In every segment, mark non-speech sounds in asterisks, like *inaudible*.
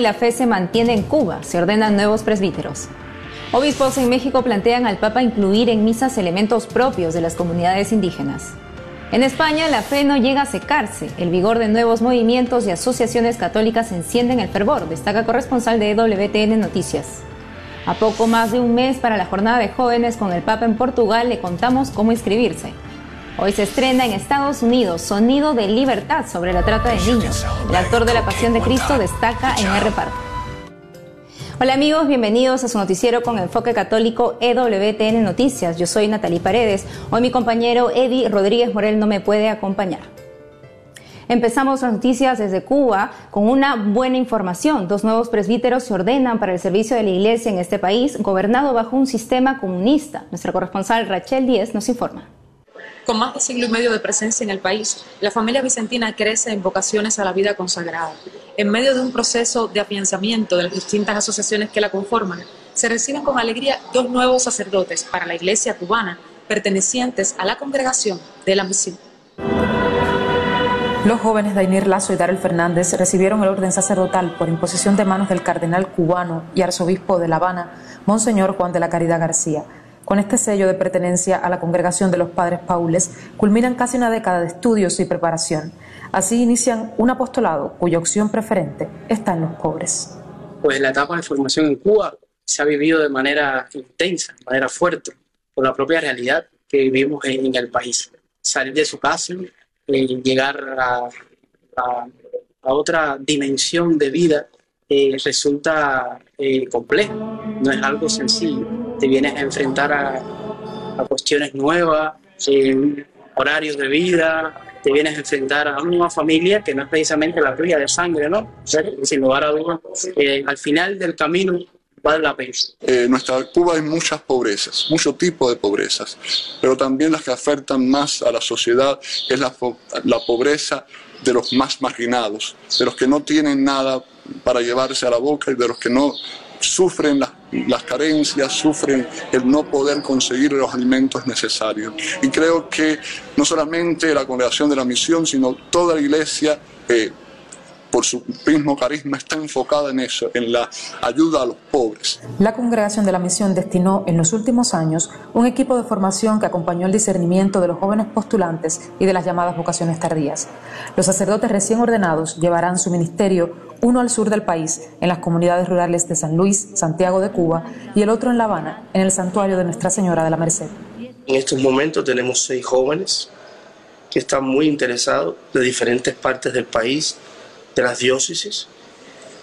la fe se mantiene en Cuba, se ordenan nuevos presbíteros. Obispos en México plantean al Papa incluir en misas elementos propios de las comunidades indígenas. En España, la fe no llega a secarse. El vigor de nuevos movimientos y asociaciones católicas encienden el fervor, destaca corresponsal de WTN Noticias. A poco más de un mes para la jornada de jóvenes con el Papa en Portugal, le contamos cómo inscribirse. Hoy se estrena en Estados Unidos Sonido de Libertad sobre la trata de niños. El actor de La Pasión de Cristo destaca en el reparto. Hola amigos, bienvenidos a su noticiero con enfoque católico EWTN Noticias. Yo soy Natalie Paredes. Hoy mi compañero Eddie Rodríguez Morel no me puede acompañar. Empezamos las noticias desde Cuba con una buena información. Dos nuevos presbíteros se ordenan para el servicio de la iglesia en este país, gobernado bajo un sistema comunista. Nuestra corresponsal Rachel Díez nos informa. Con más de siglo y medio de presencia en el país, la familia vicentina crece en vocaciones a la vida consagrada. En medio de un proceso de afianzamiento de las distintas asociaciones que la conforman, se reciben con alegría dos nuevos sacerdotes para la iglesia cubana, pertenecientes a la congregación de la misión. Los jóvenes Dainir Lazo y Darel Fernández recibieron el orden sacerdotal por imposición de manos del cardenal cubano y arzobispo de La Habana, Monseñor Juan de la Caridad García. Con este sello de pertenencia a la congregación de los padres paules, culminan casi una década de estudios y preparación. Así inician un apostolado cuya opción preferente está en los pobres. Pues la etapa de formación en Cuba se ha vivido de manera intensa, de manera fuerte, por la propia realidad que vivimos en, el país. Salir de su casa, eh, llegar a, otra dimensión de vida eh, resulta eh, complejo, no es algo sencillo te vienes a enfrentar a, cuestiones nuevas, horarios de vida, te vienes a enfrentar a una familia que no es precisamente la tuya de sangre, ¿no? Sin lugar a dudas, eh, al final del camino vale la pena. Eh, en nuestra Cuba hay muchas pobrezas, mucho tipo de pobrezas, pero también las que afectan más a la sociedad es la, la pobreza de los más marginados, de los que no tienen nada para llevarse a la boca y de los que no sufren las, carencias, sufren el no poder conseguir los alimentos necesarios. Y creo que no solamente la congregación de la misión, sino toda la iglesia eh, por su mismo carisma, está enfocada en eso, en la ayuda a los pobres. La Congregación de la Misión destinó en los últimos años un equipo de formación que acompañó el discernimiento de los jóvenes postulantes y de las llamadas vocaciones tardías. Los sacerdotes recién ordenados llevarán su ministerio uno al sur del país, en las comunidades rurales de San Luis, Santiago de Cuba, y el otro en La Habana, en el santuario de Nuestra Señora de la Merced. En estos momentos tenemos seis jóvenes que están muy interesados de diferentes partes del país de las diócesis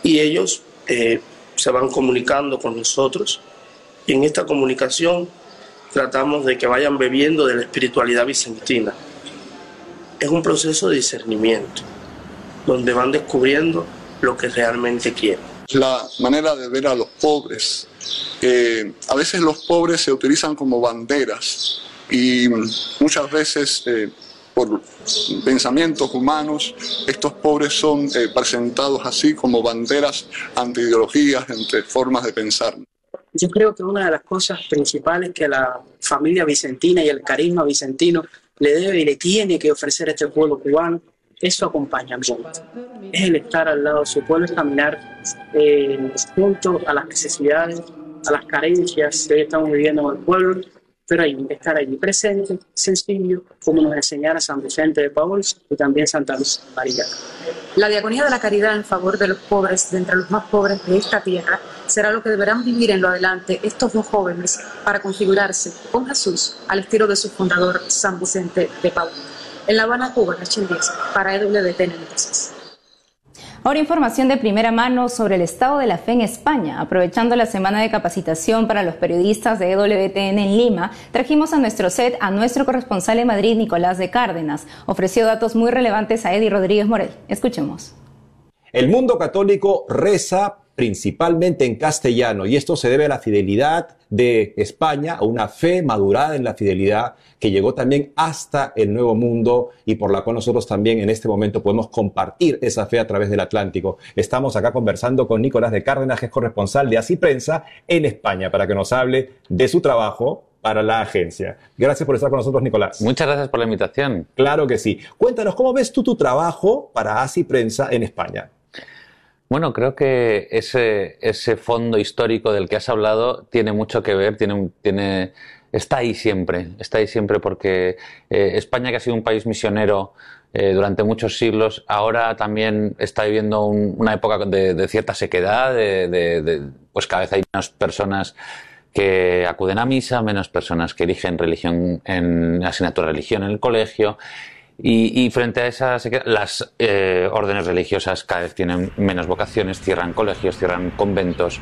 y ellos eh, se van comunicando con nosotros y en esta comunicación tratamos de que vayan bebiendo de la espiritualidad vicentina. Es un proceso de discernimiento donde van descubriendo lo que realmente quieren. La manera de ver a los pobres. a veces los pobres se utilizan como banderas y muchas veces eh, por pensamientos humanos, estos pobres son eh, presentados así como banderas anti-ideologías, entre formas de pensar. Yo creo que una de las cosas principales que la familia vicentina y el carisma vicentino le debe y le tiene que ofrecer a este pueblo cubano es su acompañamiento. Es el estar al lado de su pueblo, es caminar eh, junto a las necesidades, a las carencias que estamos viviendo en el pueblo pero hay que estar allí presente, sencillo, como nos enseñara San Vicente de Paul y también Santa Luz María. La diagonía de la caridad en favor de los pobres, de entre los más pobres de esta tierra, será lo que deberán vivir en lo adelante estos dos jóvenes para configurarse con Jesús al estilo de su fundador San Vicente de Paul. En La Habana, Cuba, Rachel para EWTN Noticias. Ahora información de primera mano sobre el estado de la fe en España. Aprovechando la semana de capacitación para los periodistas de EWTN en Lima, trajimos a nuestro set a nuestro corresponsal en Madrid, Nicolás de Cárdenas. Ofreció datos muy relevantes a Eddie Rodríguez Morel. Escuchemos. El mundo católico reza principalmente en castellano y esto se debe a la fidelidad de España, a una fe madurada en la fidelidad que llegó también hasta el Nuevo Mundo y por la cual nosotros también en este momento podemos compartir esa fe a través del Atlántico. Estamos acá conversando con Nicolás de Cárdenas, que es corresponsal de Así Prensa en España, para que nos hable de su trabajo para la agencia. Gracias por estar con nosotros, Nicolás. Muchas gracias por la invitación. Claro que sí. Cuéntanos, ¿cómo ves tú tu trabajo para Así Prensa en España? Bueno, creo que ese, ese fondo histórico del que has hablado tiene mucho que ver, tiene, tiene, está ahí siempre, está ahí siempre porque eh, España, que ha sido un país misionero eh, durante muchos siglos, ahora también está viviendo una época de, cierta sequedad, de, pues cada vez hay menos personas que acuden a misa, menos personas que eligen religión en asignatura de religión en el colegio. Y, frente a esa las eh, órdenes religiosas cada vez tienen menos vocaciones, cierran colegios, cierran conventos,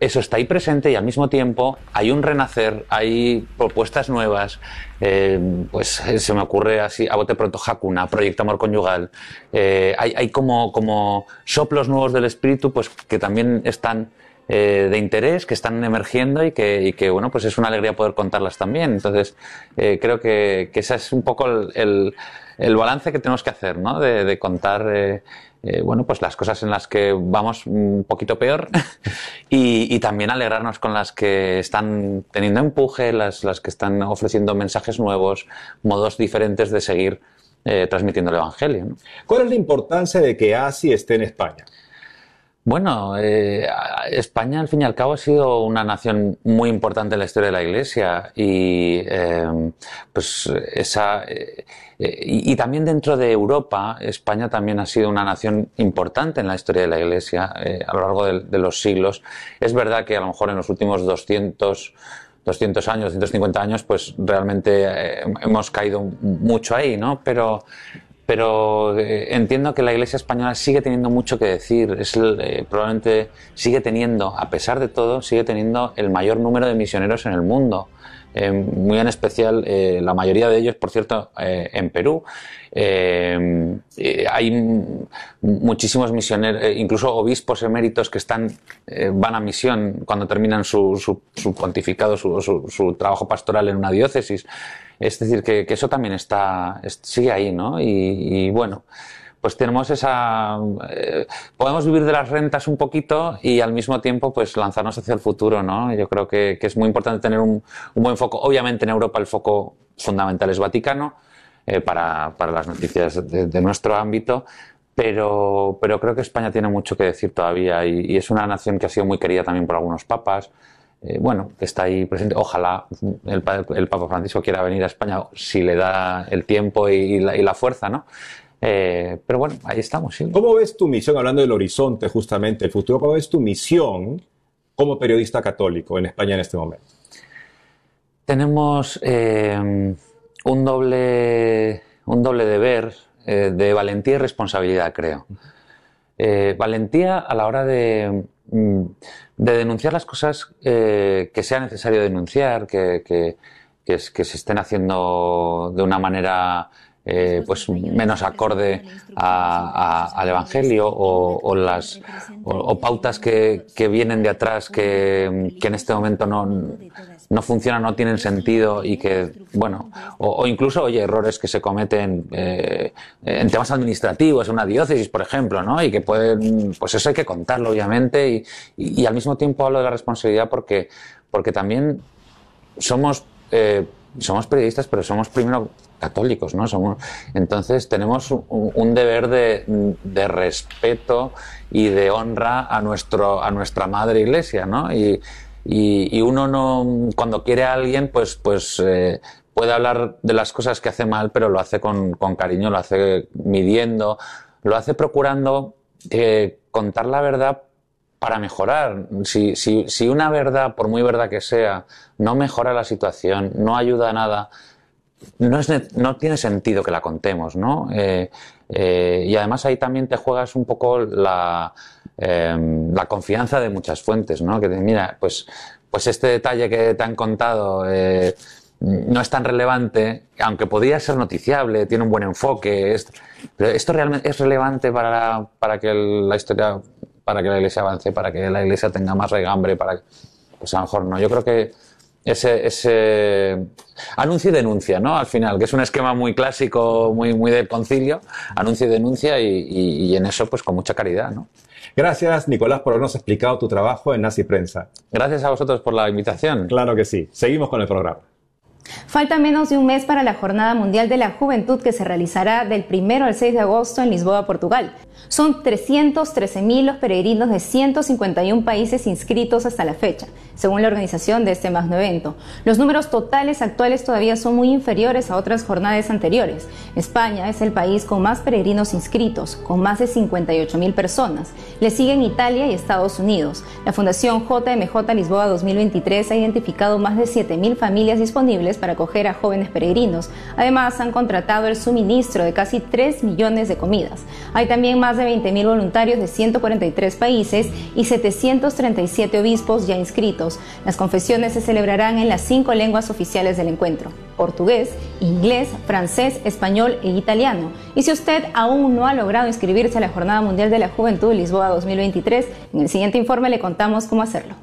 eso está ahí presente y al mismo tiempo hay un renacer, hay propuestas nuevas. Eh, pues eh, se me ocurre así, a bote pronto, Hakuna, Proyecto Amor Conyugal. Eh, hay, como, como soplos nuevos del espíritu pues que también están de interés, que están emergiendo y que, bueno, pues es una alegría poder contarlas también. Entonces, creo que, que ese es un poco el, el, balance que tenemos que hacer, ¿no? De, de contar eh, bueno, pues las cosas en las que vamos un poquito peor *laughs* y, también alegrarnos con las que están teniendo empuje, las, las que están ofreciendo mensajes nuevos, modos diferentes de seguir eh, transmitiendo el Evangelio. ¿Cuál es la importancia de que ASI esté en España? Bueno, eh, España al fin y al cabo ha sido una nación muy importante en la historia de la Iglesia y eh, pues esa eh, y, también dentro de Europa España también ha sido una nación importante en la historia de la Iglesia a lo largo de, los siglos. Es verdad que a lo mejor en los últimos 200 200 años, 250 años, pues realmente hemos caído mucho ahí, ¿no? Pero pero eh, entiendo que la Iglesia española sigue teniendo mucho que decir. Es eh, probablemente sigue teniendo, a pesar de todo, sigue teniendo el mayor número de misioneros en el mundo. Eh, muy en especial, la mayoría de ellos, por cierto, en Perú. hay muchísimos misioneros, incluso obispos eméritos que están, van a misión cuando terminan su, su, pontificado, su, su trabajo pastoral en una diócesis. Es decir, que, eso también está, sigue ahí, ¿no? Y, bueno, pues tenemos esa, eh, podemos vivir de las rentas un poquito y al mismo tiempo pues lanzarnos hacia el futuro, ¿no? Yo creo que, es muy importante tener un, buen foco. Obviamente en Europa el foco fundamental es Vaticano eh, para, las noticias de, nuestro ámbito, pero, pero creo que España tiene mucho que decir todavía y, es una nación que ha sido muy querida también por algunos papas. Eh, bueno, está ahí presente. Ojalá el, Papa Francisco quiera venir a España si le da el tiempo y, la, fuerza, ¿no? Eh, pero bueno, ahí estamos. ¿Cómo ves tu misión, hablando del horizonte justamente, el futuro, cómo ves tu misión como periodista católico en España en este momento? Tenemos eh, un, doble, un doble deber de valentía y responsabilidad, creo. valentía a la hora de, de denunciar las cosas eh, que sea necesario denunciar, que, que, que, se estén haciendo de una manera eh, pues menos acorde al Evangelio o, las o, pautas que, que, vienen de atrás que, que en este momento no, no funcionan, no tienen sentido y que, bueno, o, incluso, oye, errores que se cometen eh, en temas administrativos, en una diócesis, por ejemplo, ¿no? Y que pueden, pues eso hay que contarlo, obviamente, y, y, al mismo tiempo hablo de la responsabilidad porque, porque también somos, eh, somos periodistas, pero somos primero católicos, ¿no? Somos, entonces tenemos un, un deber de, de, respeto y de honra a nuestro, a nuestra madre iglesia, ¿no? Y, y, uno no, cuando quiere a alguien, pues, pues eh, puede hablar de las cosas que hace mal, pero lo hace con, con cariño, lo hace midiendo, lo hace procurando eh, contar la verdad para mejorar. Si, si, si, una verdad, por muy verdad que sea, no mejora la situación, no ayuda a nada, no, es, no tiene sentido que la contemos, ¿no? Eh, eh, y además ahí también te juegas un poco la, Em, la confianza de muchas fuentes, ¿no? Que mira, pues, pues este detalle que te han contado eh, no es tan relevante, aunque podría ser noticiable, tiene un buen enfoque, pero esto realmente es relevante para, para que la historia, para que la iglesia avance, para que la iglesia tenga más regambre, para pues a lo mejor no. Yo creo que ese, ese anuncio y denuncia, ¿no? Al final, que es un esquema muy clásico, muy, muy de concilio, anuncio y denuncia y en eso pues con mucha caridad, ¿no? Gracias, Nicolás, por habernos explicado tu trabajo en Nazi Prensa. Gracias a vosotros por la invitación. Claro que sí. Seguimos con el programa. Falta menos de un mes para la Jornada Mundial de la Juventud que se realizará del 1 al 6 de agosto en Lisboa, Portugal. Son 313.000 los peregrinos de 151 países inscritos hasta la fecha, según la organización de este magno evento. Los números totales actuales todavía son muy inferiores a otras jornadas anteriores. España es el país con más peregrinos inscritos, con más de 58.000 personas. Le siguen Italia y Estados Unidos. La Fundación JMJ Lisboa 2023 ha identificado más de 7.000 familias disponibles para acoger a jóvenes peregrinos. Además, han contratado el suministro de casi 3 millones de comidas. Hay también más de 20.000 voluntarios de 143 países y 737 obispos ya inscritos. Las confesiones se celebrarán en las cinco lenguas oficiales del encuentro, portugués, inglés, francés, español e italiano. Y si usted aún no ha logrado inscribirse a la Jornada Mundial de la Juventud Lisboa 2023, en el siguiente informe le contamos cómo hacerlo.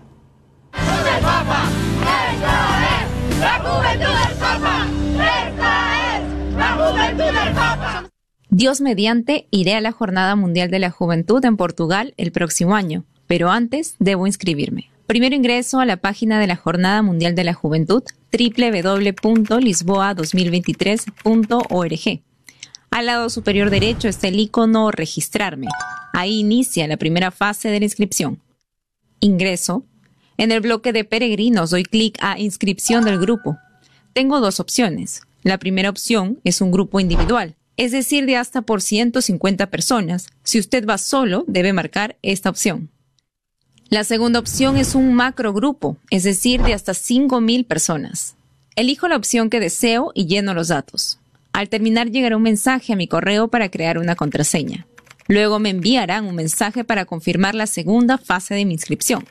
¡La juventud del Papa! ¡Esta es la juventud del Papa! Dios mediante, iré a la Jornada Mundial de la Juventud en Portugal el próximo año, pero antes debo inscribirme. Primero ingreso a la página de la Jornada Mundial de la Juventud www.lisboa2023.org. Al lado superior derecho está el icono Registrarme. Ahí inicia la primera fase de la inscripción. Ingreso. En el bloque de peregrinos doy clic a Inscripción del grupo. Tengo dos opciones. La primera opción es un grupo individual es decir, de hasta por 150 personas. Si usted va solo, debe marcar esta opción. La segunda opción es un macrogrupo, es decir, de hasta 5.000 personas. Elijo la opción que deseo y lleno los datos. Al terminar llegará un mensaje a mi correo para crear una contraseña. Luego me enviarán un mensaje para confirmar la segunda fase de mi inscripción.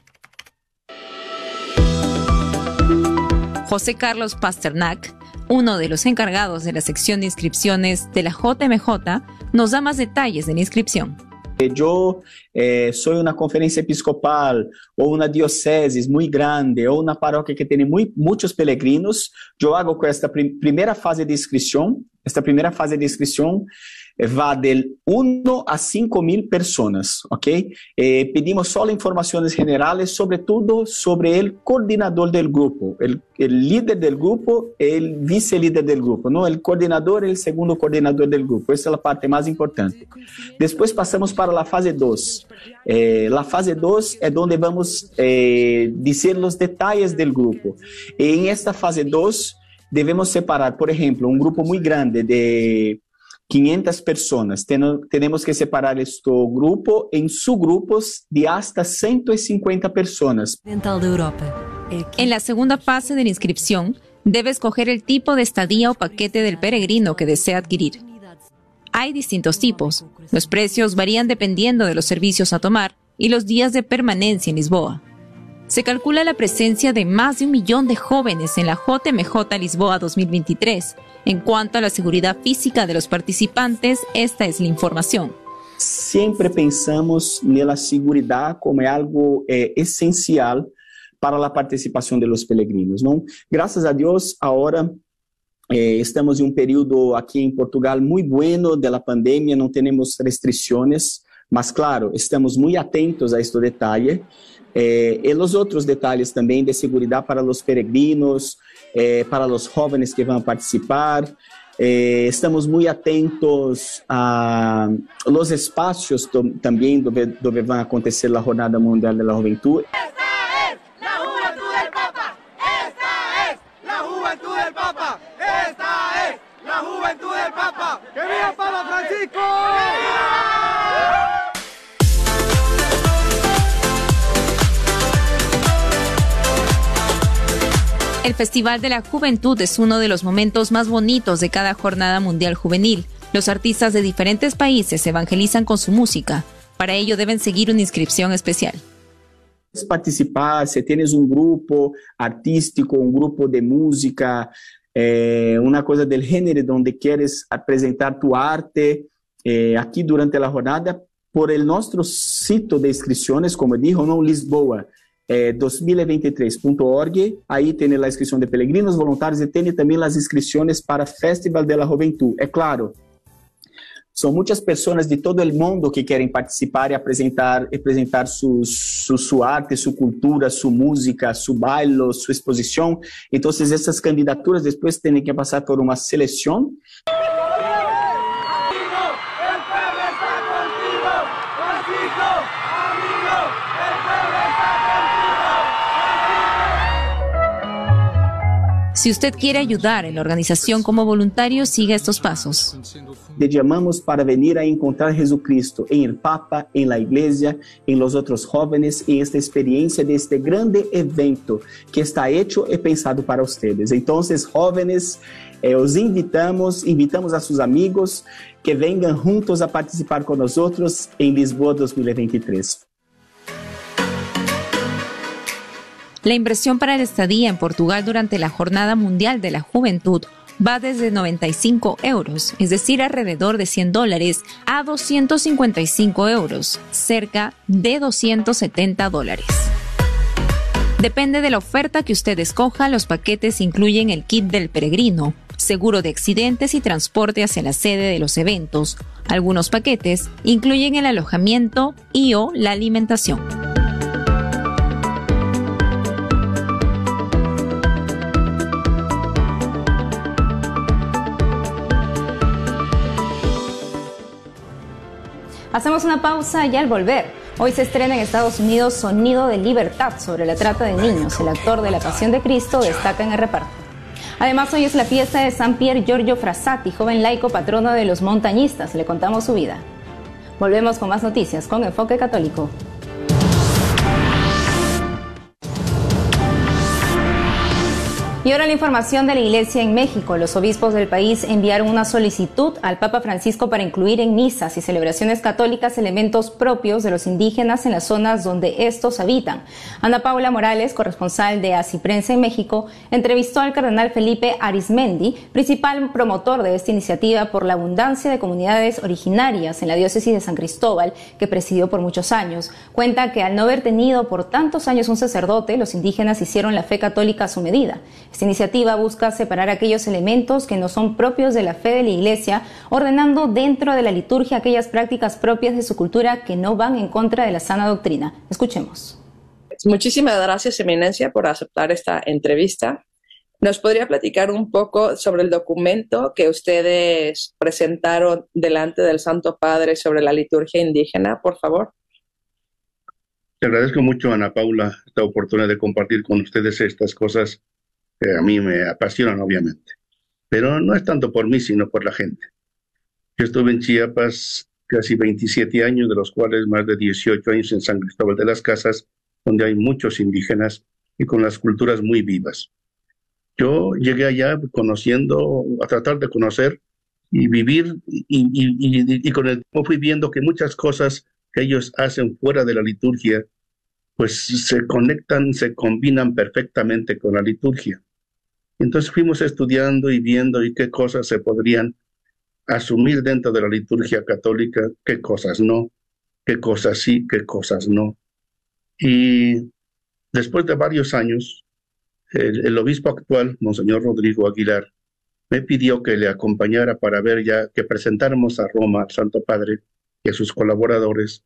José Carlos Pasternak uno de los encargados de la sección de inscripciones de la JMJ, nos da más detalles de la inscripción. Yo eh, soy una conferencia episcopal o una diócesis muy grande o una parroquia que tiene muy, muchos peregrinos. Yo hago esta primera fase de inscripción, esta primera fase de inscripción va del 1 a 5 mil personas, ¿ok? Eh, pedimos solo informaciones generales, sobre todo sobre el coordinador del grupo, el líder del grupo, el vice líder del grupo, ¿no? El coordinador el segundo coordinador del grupo. Esa es la parte más importante. Después pasamos para la fase 2. Eh, fase 2 es donde vamos a eh, decir los detalles del grupo. En esta fase 2 debemos separar, por ejemplo, un grupo muy grande de 500 personas. tenemos que separar este grupo en subgrupos de hasta 150 personas. En la segunda fase de la inscripción, debe escoger el tipo de estadía o paquete del peregrino que desea adquirir. Hay distintos tipos. Los precios varían dependiendo de los servicios a tomar y los días de permanencia en Lisboa. Se calcula la presencia de más de un millón de jóvenes en la JMJ Lisboa 2023, en cuanto a la seguridad física de los participantes, esta es la información. Siempre pensamos en la seguridad como algo eh, esencial para la participación de los peregrinos. ¿no? Gracias a Dios, ahora eh, estamos en un periodo aquí en Portugal muy bueno de la pandemia, no tenemos restricciones, mas claro, estamos muy atentos a este detalle. Eh, y los otros detalles también de seguridad para los peregrinos, eh, para los jóvenes que van a participar. Eh, estamos muy atentos a los espacios también donde, donde va a acontecer la Jornada Mundial de la Juventud. El Festival de la Juventud es uno de los momentos más bonitos de cada jornada mundial juvenil. Los artistas de diferentes países evangelizan con su música. Para ello deben seguir una inscripción especial. Participar, si tienes un grupo artístico, un grupo de música, eh, una cosa del género donde quieres presentar tu arte, eh, aquí durante la jornada, por el nuestro sitio de inscripciones, como dijo, no Lisboa, 2023.org. Ahí tiene la inscripción de peregrinos voluntarios y tiene también las inscripciones para Festival de la. Es claro, São muitas pessoas de todo o mundo que querem participar e apresentar, apresentar su, su, su arte, sua cultura, sua música, seu baile, sua exposição. Então, essas candidaturas depois têm que passar por uma seleção. Si usted quiere ayudar en la organización como voluntario, siga estos pasos. Te llamamos para venir a encontrar Jesucristo en el Papa, en la Iglesia, en los otros jóvenes, en esta experiencia de este grande evento que está hecho y pensado para ustedes. Entonces, jóvenes, eh, os invitamos, invitamos a sus amigos que vengan juntos a participar con nosotros en Lisboa 2023. La inversión para la estadía en Portugal durante la Jornada Mundial de la Juventud va desde 95 euros, es decir, alrededor de 100 dólares, a 255 euros, cerca de 270 dólares. Depende de la oferta que usted escoja, los paquetes incluyen el kit del peregrino, seguro de accidentes y transporte hacia la sede de los eventos. Algunos paquetes incluyen el alojamiento y o la alimentación. Hacemos una pausa y al volver, hoy se estrena en Estados Unidos Sonido de Libertad sobre la trata de niños. El actor de La Pasión de Cristo destaca en el reparto. Además, hoy es la fiesta de San Pier Giorgio Frassati, joven laico patrono de los montañistas. Le contamos su vida. Volvemos con más noticias con Enfoque Católico. Y ahora la información de la Iglesia en México. Los obispos del país enviaron una solicitud al Papa Francisco para incluir en misas y celebraciones católicas elementos propios de los indígenas en las zonas donde estos habitan. Ana Paula Morales, corresponsal de Así Prensa en México, entrevistó al cardenal Felipe Arismendi, principal promotor de esta iniciativa por la abundancia de comunidades originarias en la diócesis de San Cristóbal, que presidió por muchos años. Cuenta que al no haber tenido por tantos años un sacerdote, los indígenas hicieron la fe católica a su medida. Esta iniciativa busca separar aquellos elementos que no son propios de la fe de la Iglesia, ordenando dentro de la liturgia aquellas prácticas propias de su cultura que no van en contra de la sana doctrina. Escuchemos. Muchísimas gracias, Eminencia, por aceptar esta entrevista. ¿Nos podría platicar un poco sobre el documento que ustedes presentaron delante del Santo Padre sobre la liturgia indígena, por favor? Te agradezco mucho, Ana Paula, esta oportunidad de compartir con ustedes estas cosas a mí me apasionan, obviamente. Pero no es tanto por mí, sino por la gente. Yo estuve en Chiapas casi 27 años, de los cuales más de 18 años en San Cristóbal de las Casas, donde hay muchos indígenas y con las culturas muy vivas. Yo llegué allá conociendo, a tratar de conocer y vivir, y, y con el tiempo fui viendo que muchas cosas que ellos hacen fuera de la liturgia, pues se conectan, se combinan perfectamente con la liturgia. Entonces fuimos estudiando y viendo y qué cosas se podrían asumir dentro de la liturgia católica, qué cosas no, qué cosas sí, qué cosas no. Y después de varios años, el, obispo actual, Monseñor Rodrigo Aguilar, me pidió que le acompañara para ver ya que presentáramos a Roma, al Santo Padre y a sus colaboradores,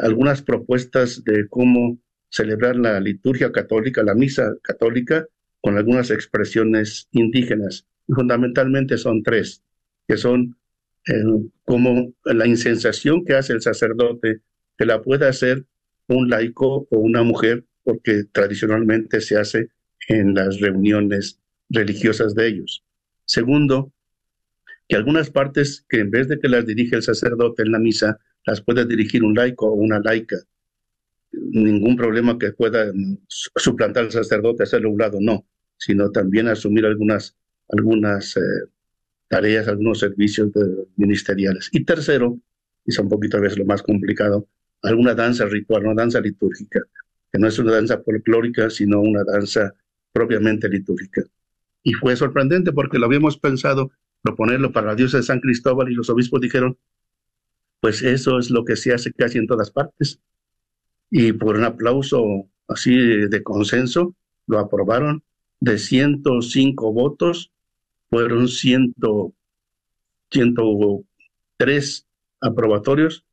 algunas propuestas de cómo celebrar la liturgia católica, la misa católica, con algunas expresiones indígenas. fundamentalmente son tres, que son eh, como la insensación que hace el sacerdote, que la puede hacer un laico o una mujer, porque tradicionalmente se hace en las reuniones religiosas de ellos. Segundo, que algunas partes que en vez de que las dirige el sacerdote en la misa, las puede dirigir un laico o una laica. Ningún problema que pueda suplantar al sacerdote, hacerlo a un lado, no sino también asumir algunas, algunas eh, tareas, algunos servicios ministeriales. Y tercero, y es un poquito a veces lo más complicado, alguna danza ritual, una danza litúrgica, que no es una danza folclórica, sino una danza propiamente litúrgica. Y fue sorprendente porque lo habíamos pensado proponerlo para la diosa de San Cristóbal y los obispos dijeron, pues eso es lo que se hace casi en todas partes. Y por un aplauso así de consenso, lo aprobaron de 105 votos, fueron 100, tres aprobatorios,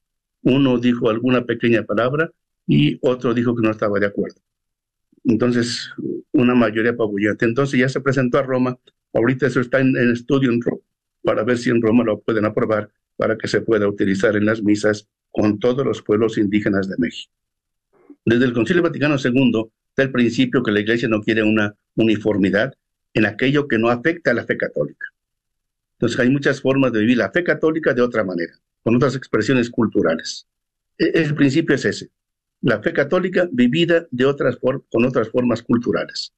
uno dijo alguna pequeña palabra y otro dijo que no estaba de acuerdo. Entonces, una mayoría apabullante. Entonces ya se presentó a Roma, ahorita eso está en, estudio en Roma, para ver si en Roma lo pueden aprobar para que se pueda utilizar en las misas con todos los pueblos indígenas de México. Desde el Concilio Vaticano II está el principio que la Iglesia no quiere una uniformidad en aquello que no afecta a la fe católica. Entonces hay muchas formas de vivir la fe católica de otra manera, con otras expresiones culturales. E, el principio es ese, la fe católica vivida de otras con otras formas culturales.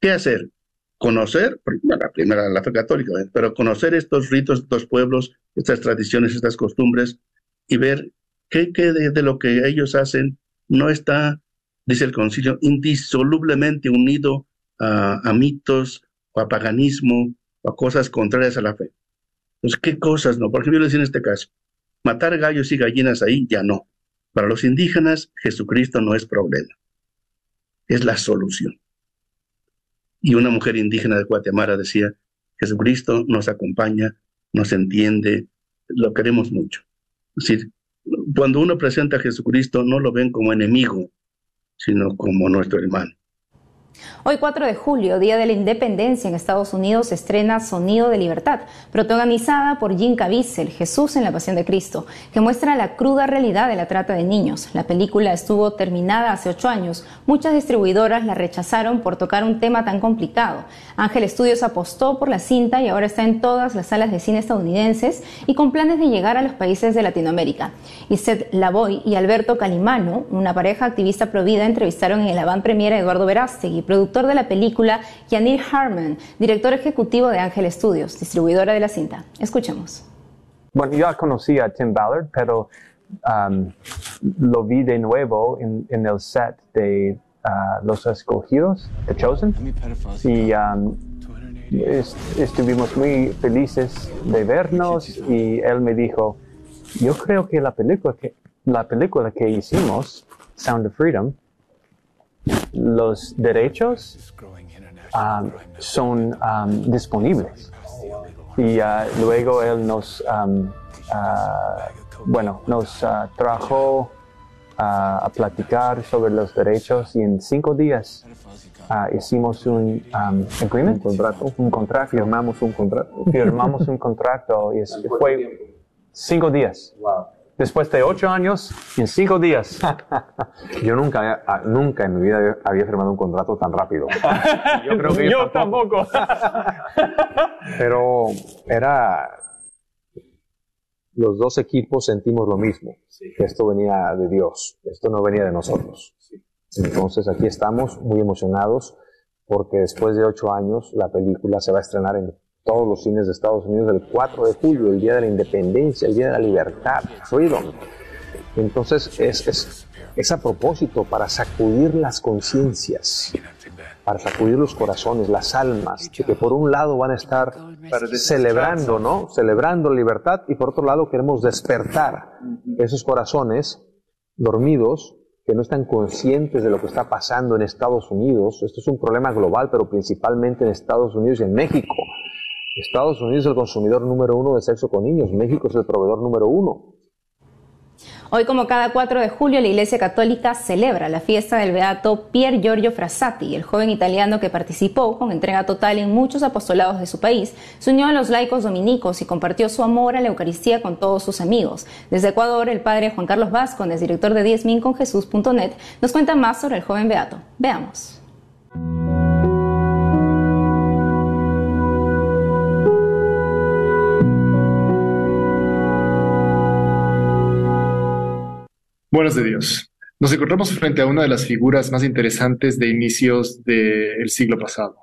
¿Qué hacer? Conocer, la primera la fe católica, ¿eh? pero conocer estos ritos, estos pueblos, estas tradiciones, estas costumbres y ver qué, de, lo que ellos hacen no está, dice el concilio, indisolublemente unido a, mitos o a paganismo o a cosas contrarias a la fe. Pues, ¿qué cosas no? Por ejemplo, yo les decía en este caso, matar gallos y gallinas ahí ya no. Para los indígenas, Jesucristo no es problema, es la solución. Y una mujer indígena de Guatemala decía, Jesucristo nos acompaña, nos entiende, lo queremos mucho. Es decir, cuando uno presenta a Jesucristo no lo ven como enemigo, sino como nuestro hermano. Hoy 4 de julio, Día de la Independencia en Estados Unidos, estrena Sonido de Libertad, protagonizada por Jim Caviezel, Jesús en la Pasión de Cristo, que muestra la cruda realidad de la trata de niños. La película estuvo terminada hace ocho años. Muchas distribuidoras la rechazaron por tocar un tema tan complicado. Ángel Studios apostó por la cinta y ahora está en todas las salas de cine estadounidenses y con planes de llegar a los países de Latinoamérica. Iset Lavoy y Alberto Calimano, una pareja activista provida, entrevistaron en el avant premier a Eduardo Verástegui, productor de la película, Yanir Harman, director ejecutivo de Ángel Studios, distribuidora de la cinta. Escuchemos. Bueno, yo conocí a Tim Ballard, pero um, lo vi de nuevo en, el set de uh, Los Escogidos, The Chosen, y um, estuvimos muy felices de vernos y él me dijo, yo creo que la película que, la película que hicimos, Sound of Freedom, los derechos um, son um, disponibles. Y uh, luego él nos, um, uh, bueno, nos uh, trajo a platicar sobre los derechos y en cinco días hicimos un agreement, un contrato, un contrato, firmamos un contrato, firmamos un contrato y fue cinco días. Wow después de ocho años y en cinco días. *laughs* Yo nunca, nunca en mi vida había firmado un contrato tan rápido. *laughs* Yo creo que yo, tampoco. *laughs* Pero era... Los dos equipos sentimos lo mismo, que esto venía de Dios, esto no venía de nosotros. Entonces aquí estamos muy emocionados porque después de ocho años la película se va a estrenar en todos los cines de Estados Unidos el 4 de julio, el Día de la Independencia, el Día de la Libertad, Freedom. Entonces es, es, a propósito para sacudir las conciencias, para sacudir los corazones, las almas, que por un lado van a estar celebrando, ¿no? Celebrando la libertad y por otro lado queremos despertar esos corazones dormidos que no están conscientes de lo que está pasando en Estados Unidos. Esto es un problema global, pero principalmente en Estados Unidos y en México. Estados Unidos es el consumidor número uno de sexo con niños, México es el proveedor número uno. Hoy, como cada 4 de julio, la Iglesia Católica celebra la fiesta del beato Pier Giorgio Frassati, el joven italiano que participó con entrega total en muchos apostolados de su país, se unió a los laicos dominicos y compartió su amor a la Eucaristía con todos sus amigos. Desde Ecuador, el padre Juan Carlos Vázquez, director de diezminconjesús.net, nos cuenta más sobre el joven beato. Veamos. Buenos de Dios. Nos encontramos frente a una de las figuras más interesantes de inicios del siglo pasado.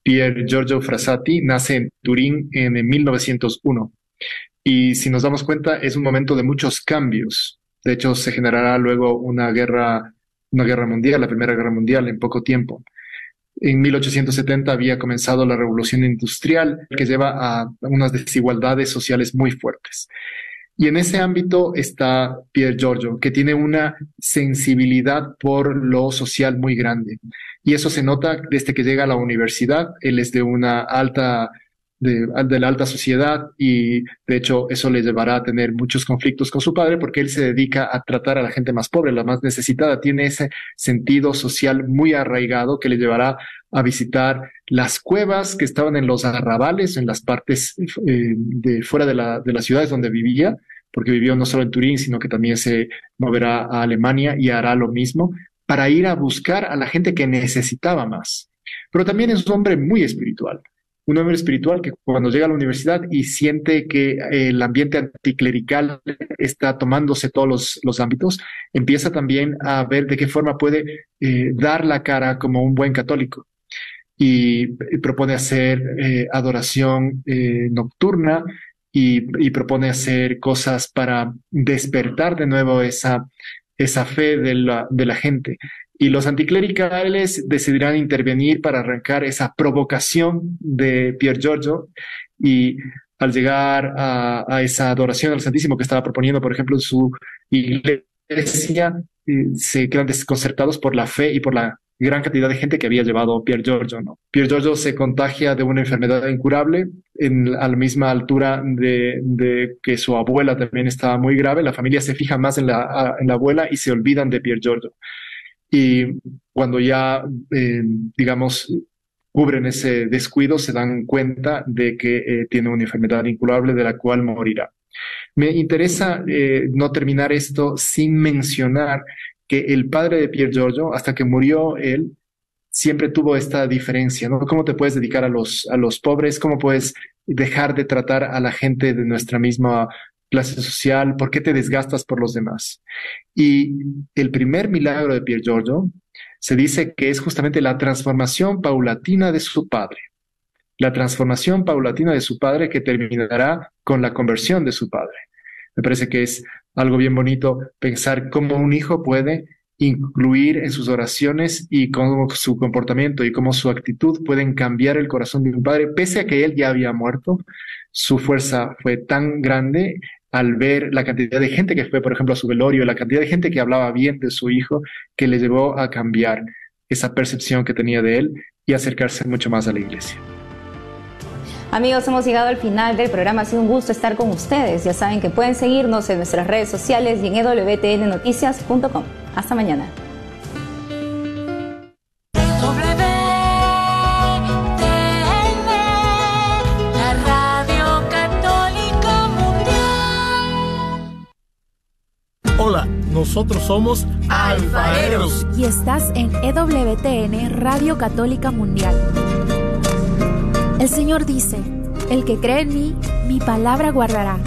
Pier Giorgio Frassati nace en Turín en 1901 y si nos damos cuenta es un momento de muchos cambios. De hecho, se generará luego una guerra, una guerra mundial, la Primera Guerra Mundial en poco tiempo. En 1870 había comenzado la revolución industrial que lleva a unas desigualdades sociales muy fuertes. Y en ese ámbito está Pier Giorgio, que tiene una sensibilidad por lo social muy grande. Y eso se nota desde que llega a la universidad. Él es de una alta, de, de, la alta sociedad y de hecho eso le llevará a tener muchos conflictos con su padre porque él se dedica a tratar a la gente más pobre, la más necesitada, tiene ese sentido social muy arraigado que le llevará a visitar las cuevas que estaban en los arrabales, en las partes eh, de fuera de, la, de las ciudades donde vivía, porque vivió no solo en Turín, sino que también se moverá a Alemania y hará lo mismo para ir a buscar a la gente que necesitaba más. Pero también es un hombre muy espiritual un hombre espiritual que cuando llega a la universidad y siente que el ambiente anticlerical está tomándose todos los, ámbitos, empieza también a ver de qué forma puede eh, dar la cara como un buen católico. Y, propone hacer eh, adoración eh, nocturna y, propone hacer cosas para despertar de nuevo esa, esa fe de la, de la gente y los anticlericales decidirán intervenir para arrancar esa provocación de Pier Giorgio y al llegar a, esa adoración al Santísimo que estaba proponiendo, por ejemplo, su iglesia, eh, se quedan desconcertados por la fe y por la gran cantidad de gente que había llevado Pier Giorgio. ¿no? Pier Giorgio se contagia de una enfermedad incurable en, a la misma altura de, que su abuela también estaba muy grave. La familia se fija más en la, en la abuela y se olvidan de Pier Giorgio y cuando ya, eh, digamos, cubren ese descuido, se dan cuenta de que eh, tiene una enfermedad incurable de la cual morirá. Me interesa eh, no terminar esto sin mencionar que el padre de Pier Giorgio, hasta que murió él, siempre tuvo esta diferencia, ¿no? ¿Cómo te puedes dedicar a los, a los pobres? ¿Cómo puedes dejar de tratar a la gente de nuestra misma clase social, ¿por qué te desgastas por los demás? Y el primer milagro de Pier Giorgio se dice que es justamente la transformación paulatina de su padre. La transformación paulatina de su padre que terminará con la conversión de su padre. Me parece que es algo bien bonito pensar cómo un hijo puede incluir en sus oraciones y cómo su comportamiento y cómo su actitud pueden cambiar el corazón de un padre, pese a que él ya había muerto, su fuerza fue tan grande al ver la cantidad de gente que fue, por ejemplo, a su velorio, la cantidad de gente que hablaba bien de su hijo, que le llevó a cambiar esa percepción que tenía de él y acercarse mucho más a la iglesia. Amigos, hemos llegado al final del programa. Ha sido un gusto estar con ustedes. Ya saben que pueden seguirnos en nuestras redes sociales y en ewtnnoticias.com. Hasta mañana. Nosotros somos alfareros. Y estás en EWTN, Radio Católica Mundial. El Señor dice, el que cree en mí, mi palabra guardará.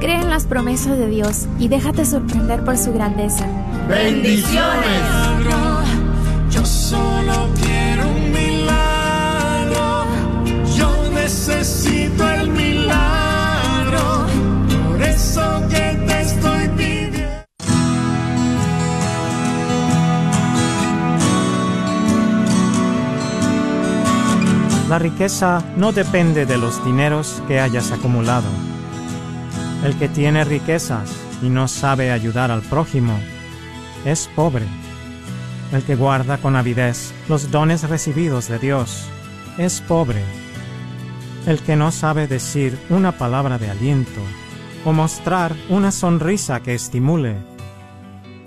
Cree en las promesas de Dios y déjate sorprender por su grandeza. Bendiciones. Yo solo La riqueza no depende de los dineros que hayas acumulado. El que tiene riquezas y no sabe ayudar al prójimo es pobre. El que guarda con avidez los dones recibidos de Dios es pobre. El que no sabe decir una palabra de aliento o mostrar una sonrisa que estimule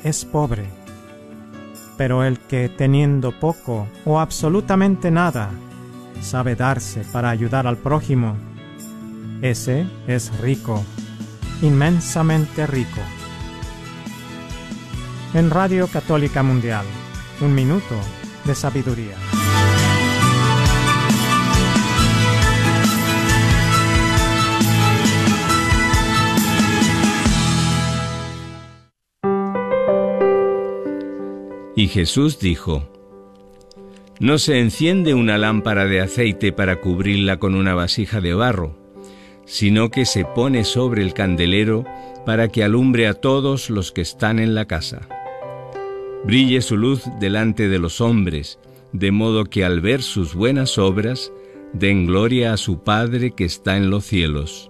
es pobre. Pero el que teniendo poco o absolutamente nada sabe darse para ayudar al prójimo, ese es rico, inmensamente rico. En Radio Católica Mundial, un minuto de sabiduría. Y Jesús dijo, no se enciende una lámpara de aceite para cubrirla con una vasija de barro, sino que se pone sobre el candelero para que alumbre a todos los que están en la casa. Brille su luz delante de los hombres, de modo que al ver sus buenas obras, den gloria a su Padre que está en los cielos.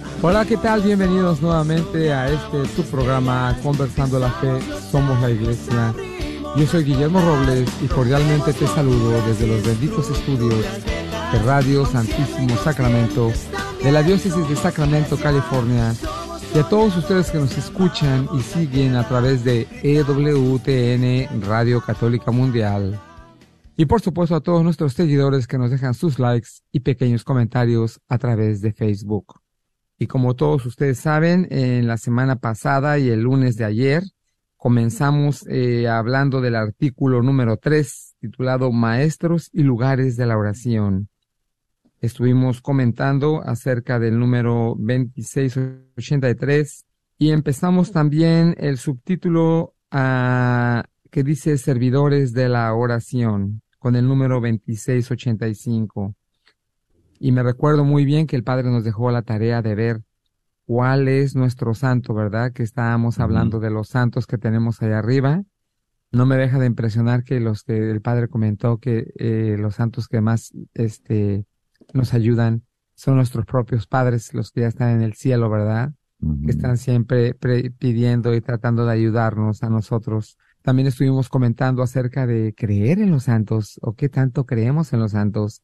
Hola, ¿qué tal? Bienvenidos nuevamente a este tu programa Conversando la Fe, Somos la Iglesia. Yo soy Guillermo Robles y cordialmente te saludo desde los benditos estudios de Radio Santísimo Sacramento de la Diócesis de Sacramento, California. Y a todos ustedes que nos escuchan y siguen a través de EWTN Radio Católica Mundial. Y por supuesto a todos nuestros seguidores que nos dejan sus likes y pequeños comentarios a través de Facebook. Y como todos ustedes saben, en la semana pasada y el lunes de ayer comenzamos eh, hablando del artículo número 3 titulado Maestros y lugares de la oración. Estuvimos comentando acerca del número 2683 y empezamos también el subtítulo ah, que dice Servidores de la Oración con el número 2685. Y me recuerdo muy bien que el Padre nos dejó la tarea de ver cuál es nuestro santo, ¿verdad? Que estábamos hablando de los santos que tenemos allá arriba. No me deja de impresionar que los que el Padre comentó que eh, los santos que más este, nos ayudan son nuestros propios padres, los que ya están en el cielo, ¿verdad? Que están siempre pidiendo y tratando de ayudarnos a nosotros. También estuvimos comentando acerca de creer en los santos o qué tanto creemos en los santos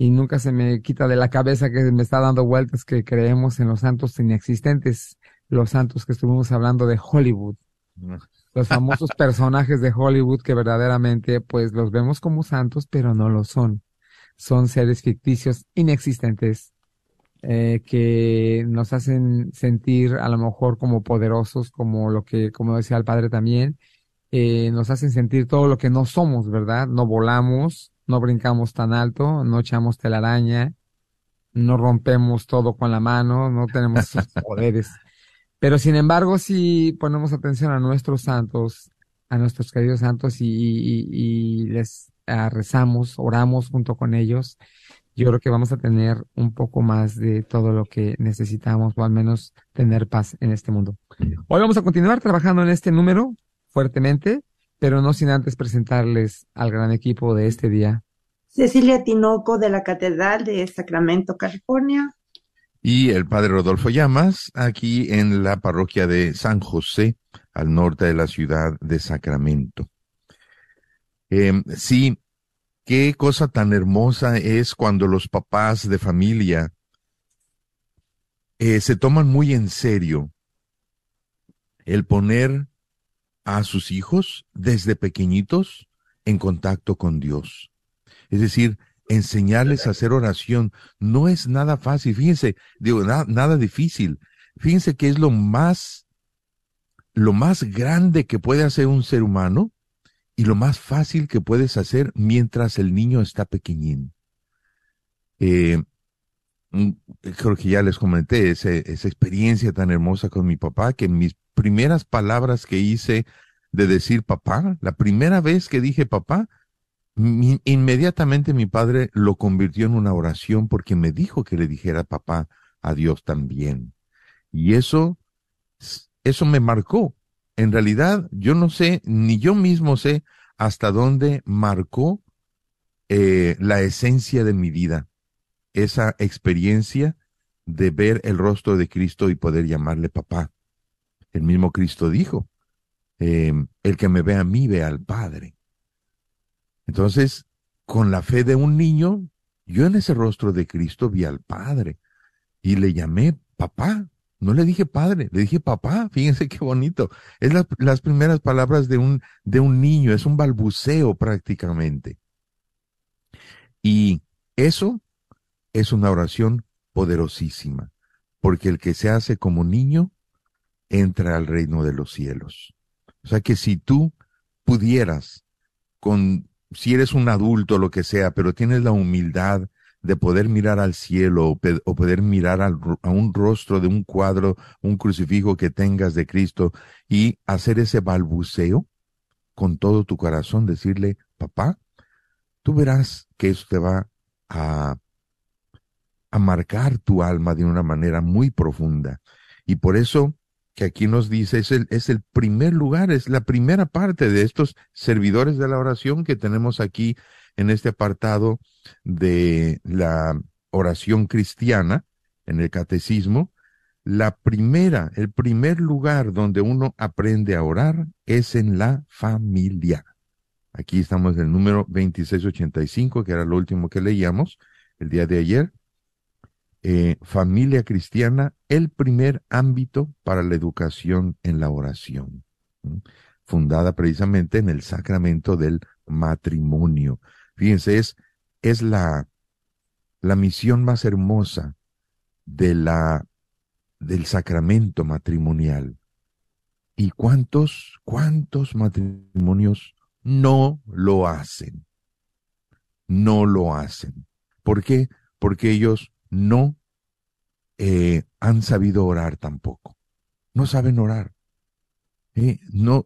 y nunca se me quita de la cabeza que me está dando vueltas que creemos en los santos inexistentes, los santos que estuvimos hablando de Hollywood, *laughs* los famosos personajes de Hollywood que verdaderamente pues los vemos como santos pero no lo son, son seres ficticios inexistentes eh, que nos hacen sentir a lo mejor como poderosos, como lo que, como decía el padre también, eh, nos hacen sentir todo lo que no somos, ¿verdad? No volamos, no brincamos tan alto, no echamos telaraña, no rompemos todo con la mano, no tenemos esos *laughs* poderes. Pero sin embargo, si ponemos atención a nuestros santos, a nuestros queridos santos y, y, y les uh, rezamos, oramos junto con ellos, yo creo que vamos a tener un poco más de todo lo que necesitamos, o al menos tener paz en este mundo. Hoy vamos a continuar trabajando en este número fuertemente pero no sin antes presentarles al gran equipo de este día. Cecilia Tinoco de la Catedral de Sacramento, California. Y el padre Rodolfo Llamas, aquí en la parroquia de San José, al norte de la ciudad de Sacramento. Eh, sí, qué cosa tan hermosa es cuando los papás de familia eh, se toman muy en serio el poner a sus hijos desde pequeñitos en contacto con Dios. Es decir, enseñarles a hacer oración no es nada fácil. Fíjense, digo, nada difícil. Fíjense que es lo más, lo más grande que puede hacer un ser humano y lo más fácil que puedes hacer mientras el niño está pequeñín. Eh, mm, creo que ya les comenté esa experiencia tan hermosa con mi papá, que mis primeras palabras que hice de decir papá, la primera vez que dije papá, inmediatamente mi padre lo convirtió en una oración porque me dijo que le dijera papá a Dios también. Y eso, eso me marcó. En realidad, yo no sé, ni yo mismo sé hasta dónde marcó eh, la esencia de mi vida, esa experiencia de ver el rostro de Cristo y poder llamarle papá. El mismo Cristo dijo, em, el que me ve a mí ve al Padre. Entonces, con la fe de un niño, yo en ese rostro de Cristo vi al Padre y le llamé papá. No le dije padre, le dije papá. Fíjense qué bonito. Es las primeras palabras de un, de un niño, es un balbuceo prácticamente. Y eso es una oración poderosísima, porque el que se hace como niño entra al reino de los cielos. O sea que si tú pudieras, con, si eres un adulto, lo que sea, pero tienes la humildad de poder mirar al cielo o, poder mirar al a un rostro de un cuadro, un crucifijo que tengas de Cristo y hacer ese balbuceo con todo tu corazón, decirle, papá, tú verás que eso te va a, a marcar tu alma de una manera muy profunda. Y por eso que aquí nos dice, es el, es el primer lugar, es la primera parte de estos servidores de la oración que tenemos aquí en este apartado de la oración cristiana, en el catecismo. La primera, el primer lugar donde uno aprende a orar es en la familia. Aquí estamos en el número 2685, que era lo último que leíamos el día de ayer. Eh, familia cristiana, el primer ámbito para la educación en la oración, fundada precisamente en el sacramento del matrimonio. Fíjense, es, es la, la misión más hermosa de la, del sacramento matrimonial. ¿Y cuántos, cuántos matrimonios no lo hacen? No lo hacen. ¿Por qué? Porque ellos no eh, han sabido orar tampoco. No saben orar. Eh, no,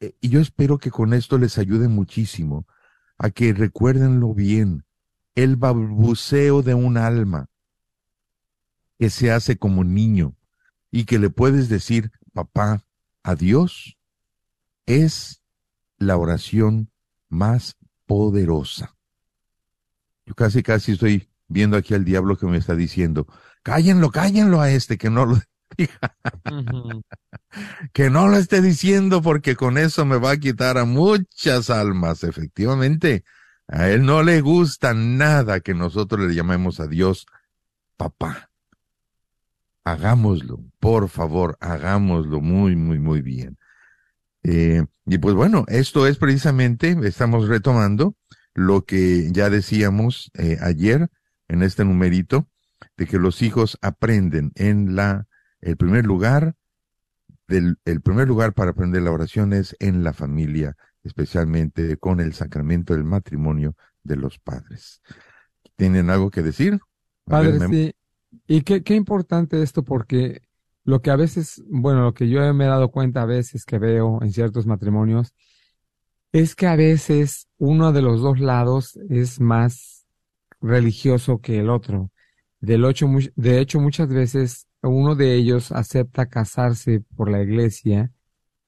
eh, y yo espero que con esto les ayude muchísimo a que recuérdenlo bien. El balbuceo de un alma que se hace como niño y que le puedes decir, papá, a Dios, es la oración más poderosa. Yo casi, casi estoy viendo aquí al diablo que me está diciendo, cállenlo, cállenlo a este, que no lo *laughs* diga. que no lo esté diciendo porque con eso me va a quitar a muchas almas, efectivamente. A él no le gusta nada que nosotros le llamemos a Dios papá. Hagámoslo, por favor, hagámoslo muy, muy, muy bien. Eh, y pues bueno, esto es precisamente, estamos retomando lo que ya decíamos eh, ayer en este numerito, de que los hijos aprenden en la, el primer lugar, del, el primer lugar para aprender la oración es en la familia, especialmente con el sacramento del matrimonio de los padres. ¿Tienen algo que decir? A Padre, sí. Y qué, qué importante esto porque lo que a veces, bueno, lo que yo me he dado cuenta a veces que veo en ciertos matrimonios es que a veces uno de los dos lados es más religioso que el otro. De hecho, muchas veces uno de ellos acepta casarse por la iglesia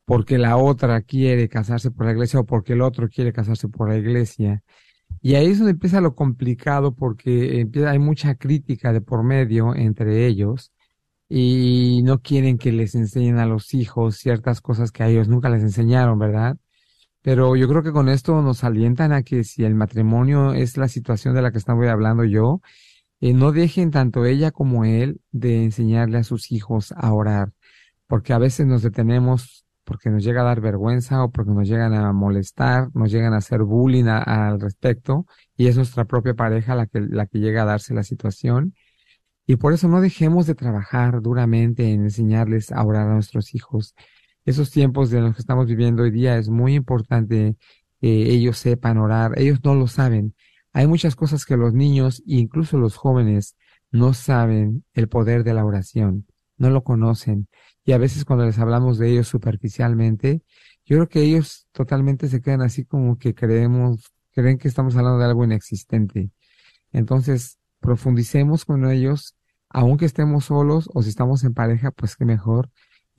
porque la otra quiere casarse por la iglesia o porque el otro quiere casarse por la iglesia. Y ahí es donde empieza lo complicado porque empieza, hay mucha crítica de por medio entre ellos y no quieren que les enseñen a los hijos ciertas cosas que a ellos nunca les enseñaron, ¿verdad? Pero yo creo que con esto nos alientan a que si el matrimonio es la situación de la que estaba hablando yo, eh, no dejen tanto ella como él de enseñarle a sus hijos a orar, porque a veces nos detenemos porque nos llega a dar vergüenza o porque nos llegan a molestar, nos llegan a hacer bullying al respecto, y es nuestra propia pareja la que, la que llega a darse la situación. Y por eso no dejemos de trabajar duramente en enseñarles a orar a nuestros hijos. Esos tiempos de los que estamos viviendo hoy día es muy importante que ellos sepan orar. Ellos no lo saben. Hay muchas cosas que los niños, incluso los jóvenes, no saben el poder de la oración, no lo conocen. Y a veces cuando les hablamos de ellos superficialmente, yo creo que ellos totalmente se quedan así como que creemos, creen que estamos hablando de algo inexistente. Entonces, profundicemos con ellos, aunque estemos solos o si estamos en pareja, pues qué mejor.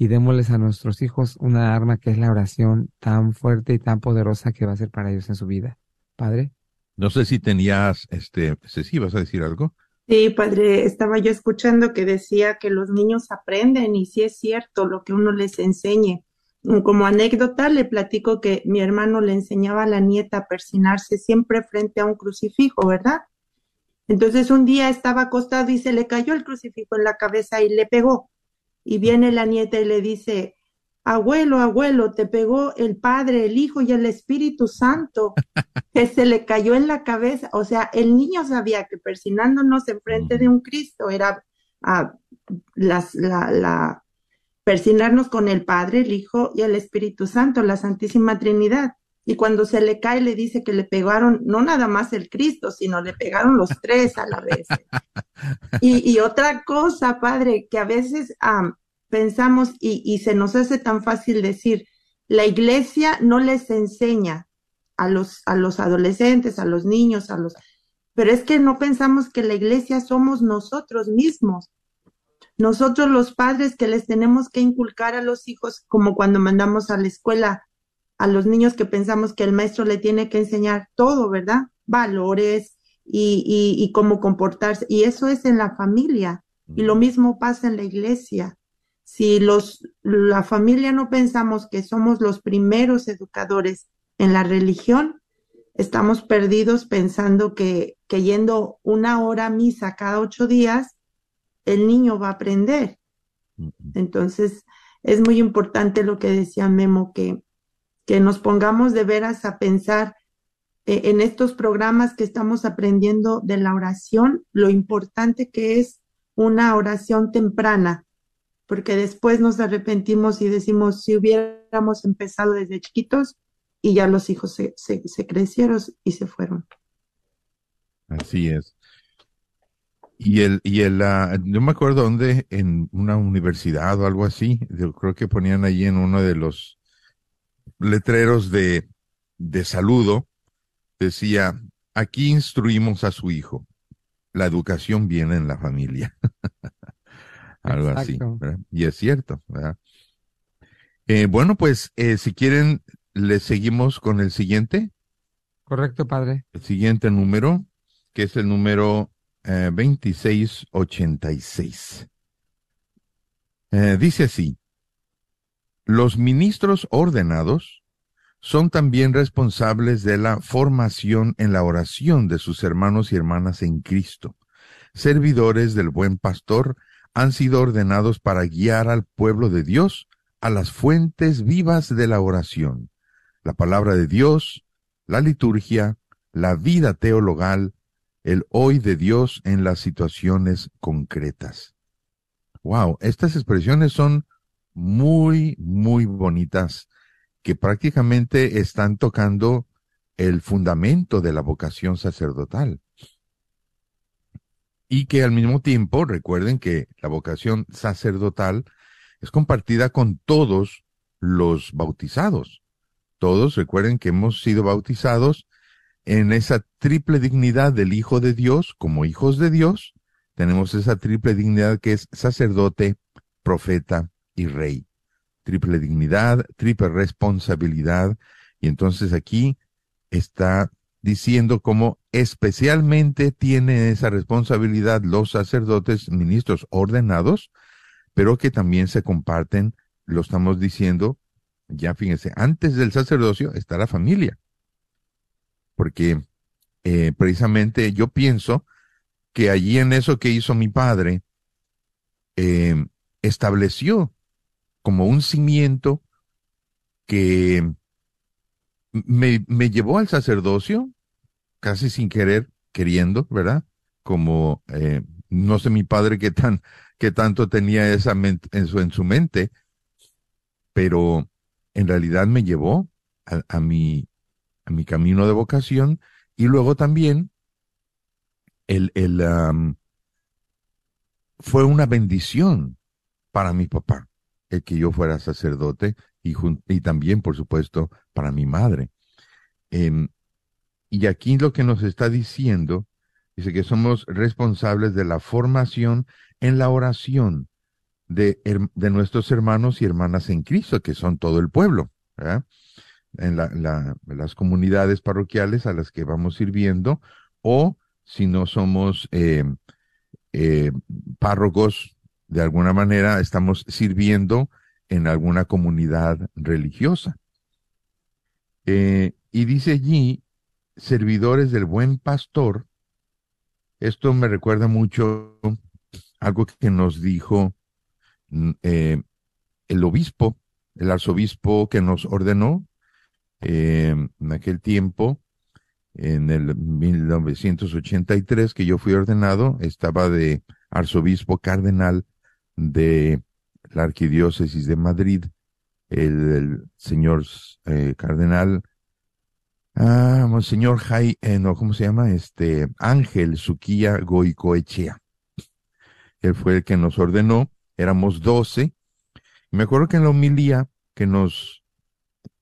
Y démosles a nuestros hijos una arma que es la oración tan fuerte y tan poderosa que va a ser para ellos en su vida. Padre. No sé si tenías, este, Ceci, ¿vas a decir algo? Sí, padre, estaba yo escuchando que decía que los niños aprenden y sí es cierto lo que uno les enseñe. Como anécdota, le platico que mi hermano le enseñaba a la nieta a persinarse siempre frente a un crucifijo, ¿verdad? Entonces un día estaba acostado y se le cayó el crucifijo en la cabeza y le pegó. Y viene la nieta y le dice, abuelo, abuelo, te pegó el Padre, el Hijo y el Espíritu Santo, que se le cayó en la cabeza. O sea, el niño sabía que persinándonos enfrente de un Cristo era ah, las, la, la, persinarnos con el Padre, el Hijo y el Espíritu Santo, la Santísima Trinidad. Y cuando se le cae le dice que le pegaron no nada más el Cristo, sino le pegaron los tres a la vez. Y, y otra cosa, padre, que a veces pensamos y, y se nos hace tan fácil decir, la iglesia no les enseña a los, a los adolescentes, a los niños, a los... Pero es que no pensamos que la iglesia somos nosotros mismos. Nosotros los padres que les tenemos que inculcar a los hijos, como cuando mandamos a la escuela a los niños que pensamos que el maestro le tiene que enseñar todo, ¿verdad? Valores y, y, y cómo comportarse. Y eso es en la familia. Y lo mismo pasa en la iglesia. Si los, la familia no pensamos que somos los primeros educadores en la religión, estamos perdidos pensando que, que yendo una hora a misa cada ocho días, el niño va a aprender. Entonces, es muy importante lo que decía Memo, que, que nos pongamos de veras a pensar eh, en estos programas que estamos aprendiendo de la oración, lo importante que es una oración temprana, porque después nos arrepentimos y decimos, si hubiéramos empezado desde chiquitos y ya los hijos se, se, se crecieron y se fueron. Así es. Y el, y el, uh, no me acuerdo dónde, en una universidad o algo así, yo creo que ponían allí en uno de los letreros de, de saludo, decía, aquí instruimos a su hijo. La educación viene en la familia. *laughs* algo así. ¿verdad? Y es cierto, ¿verdad? Eh, bueno, pues eh, si quieren, le seguimos con el siguiente. Correcto, padre. El siguiente número, que es el número eh, 2686. Eh, dice así, los ministros ordenados son también responsables de la formación en la oración de sus hermanos y hermanas en Cristo. Servidores del buen pastor han sido ordenados para guiar al pueblo de Dios a las fuentes vivas de la oración, la palabra de Dios, la liturgia, la vida teologal, el hoy de Dios en las situaciones concretas. Wow, estas expresiones son muy, muy bonitas que prácticamente están tocando el fundamento de la vocación sacerdotal. Y que al mismo tiempo recuerden que la vocación sacerdotal es compartida con todos los bautizados. Todos recuerden que hemos sido bautizados en esa triple dignidad del Hijo de Dios como hijos de Dios. Tenemos esa triple dignidad que es sacerdote, profeta y rey. Triple dignidad, triple responsabilidad. Y entonces aquí está diciendo cómo especialmente tiene esa responsabilidad los sacerdotes, ministros ordenados, pero que también se comparten, lo estamos diciendo, ya fíjense, antes del sacerdocio está la familia. Porque eh, precisamente yo pienso que allí en eso que hizo mi padre, eh, estableció como un cimiento que me, me llevó al sacerdocio, casi sin querer, queriendo, ¿verdad? Como, eh, no sé mi padre qué tan, qué tanto tenía esa en su, en su mente, pero en realidad me llevó a, a, mi, a mi camino de vocación y luego también el, el, um, fue una bendición para mi papá el que yo fuera sacerdote y, también, por supuesto, para mi madre. Eh, y aquí lo que nos está diciendo, dice que somos responsables de la formación en la oración de, de nuestros hermanos y hermanas en Cristo, que son todo el pueblo, en la, la, las comunidades parroquiales a las que vamos sirviendo, o si no somos eh, eh, párrocos de alguna manera estamos sirviendo en alguna comunidad religiosa. Eh, y dice allí, servidores del buen pastor, esto me recuerda mucho algo que nos dijo mm, eh, el obispo, el arzobispo que nos ordenó eh, en aquel tiempo, en el 1983 que yo fui ordenado, estaba de arzobispo cardenal de la Arquidiócesis de Madrid, el, señor eh, cardenal Ah, Monseñor Jai, eh, no, ¿cómo se llama? Este, Ángel Suquía Goicoechea. Él fue el que nos ordenó, éramos doce. Me acuerdo que en la homilía que nos,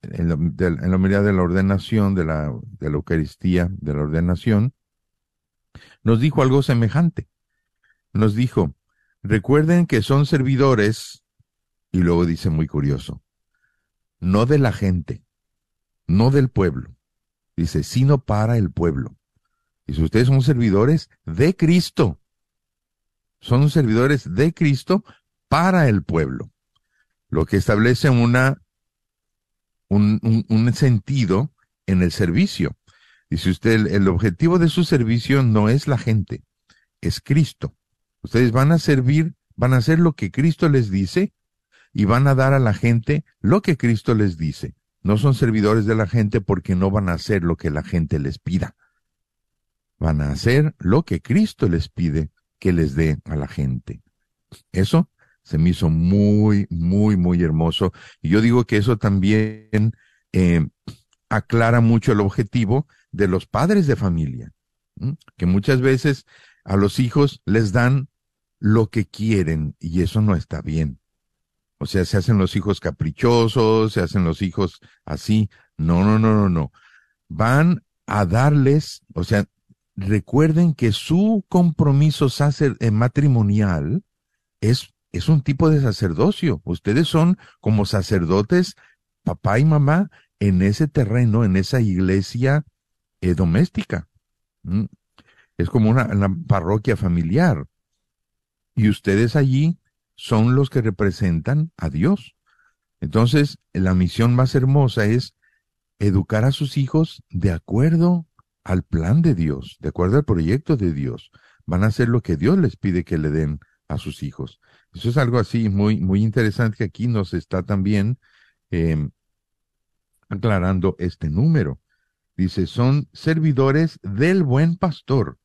en la, de, en la de la ordenación, de la, de la Eucaristía, de la ordenación, nos dijo algo semejante. Nos dijo, recuerden que son servidores, y luego dice muy curioso, no de la gente, no del pueblo, dice, sino para el pueblo. Dice, ustedes son servidores de Cristo. Son servidores de Cristo para el pueblo. Lo que establece una, un, sentido en el servicio. Dice usted, el objetivo de su servicio no es la gente, es Cristo. Ustedes van a servir, van a hacer lo que Cristo les dice y van a dar a la gente lo que Cristo les dice. No son servidores de la gente porque no van a hacer lo que la gente les pida. Van a hacer lo que Cristo les pide que les dé a la gente. Eso se me hizo muy, muy, muy hermoso. Y yo digo que eso también eh, aclara mucho el objetivo de los padres de familia, que muchas veces a los hijos les dan lo que quieren y eso no está bien. O sea, se hacen los hijos caprichosos, se hacen los hijos así. No, no, no, no, no. Van a darles, o sea, recuerden que su compromiso sacer, eh, matrimonial es, es un tipo de sacerdocio. Ustedes son como sacerdotes, papá y mamá, en ese terreno, en esa iglesia eh, doméstica. Es como una parroquia familiar. Y ustedes allí son los que representan a Dios. Entonces, la misión más hermosa es educar a sus hijos de acuerdo al plan de Dios, de acuerdo al proyecto de Dios. Van a hacer lo que Dios les pide que le den a sus hijos. Eso es algo así muy, muy interesante que aquí nos está también eh, aclarando este número. Dice, son servidores del buen pastor